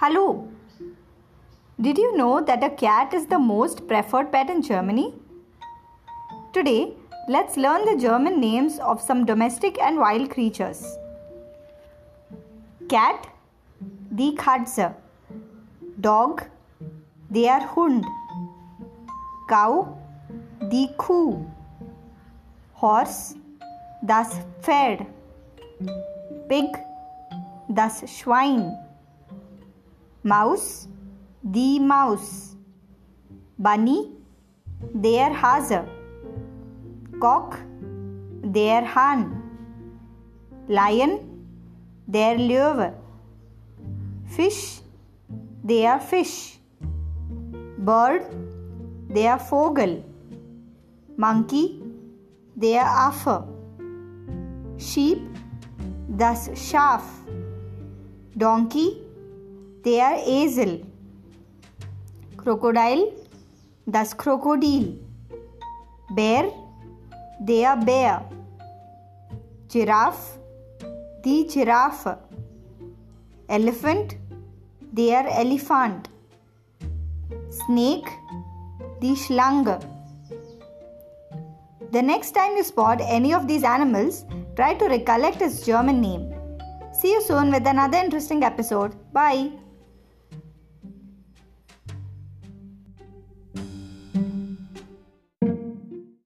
Hello. Did you know that a cat is the most preferred pet in Germany? Today, let's learn the German names of some domestic and wild creatures. Cat, die Katze. Dog, der Hund. Cow, die Kuh. Horse, das Pferd. Pig, das Schwein. Mouse, the Maus. Bunny, der Hase. Cock, der Hahn. Lion, der Löwe. Fish, der Fisch. Bird, der Vogel. Monkey, der Affe. Sheep, das Schaf. Donkey, der Esel. Crocodile, das Krokodil. Bear, they are Bär, Giraffe, die Giraffe. Elephant, they are Elefant, Snake, die Schlange. The next time you spot any of these animals, try to recollect its German name. See you soon with another interesting episode. Bye.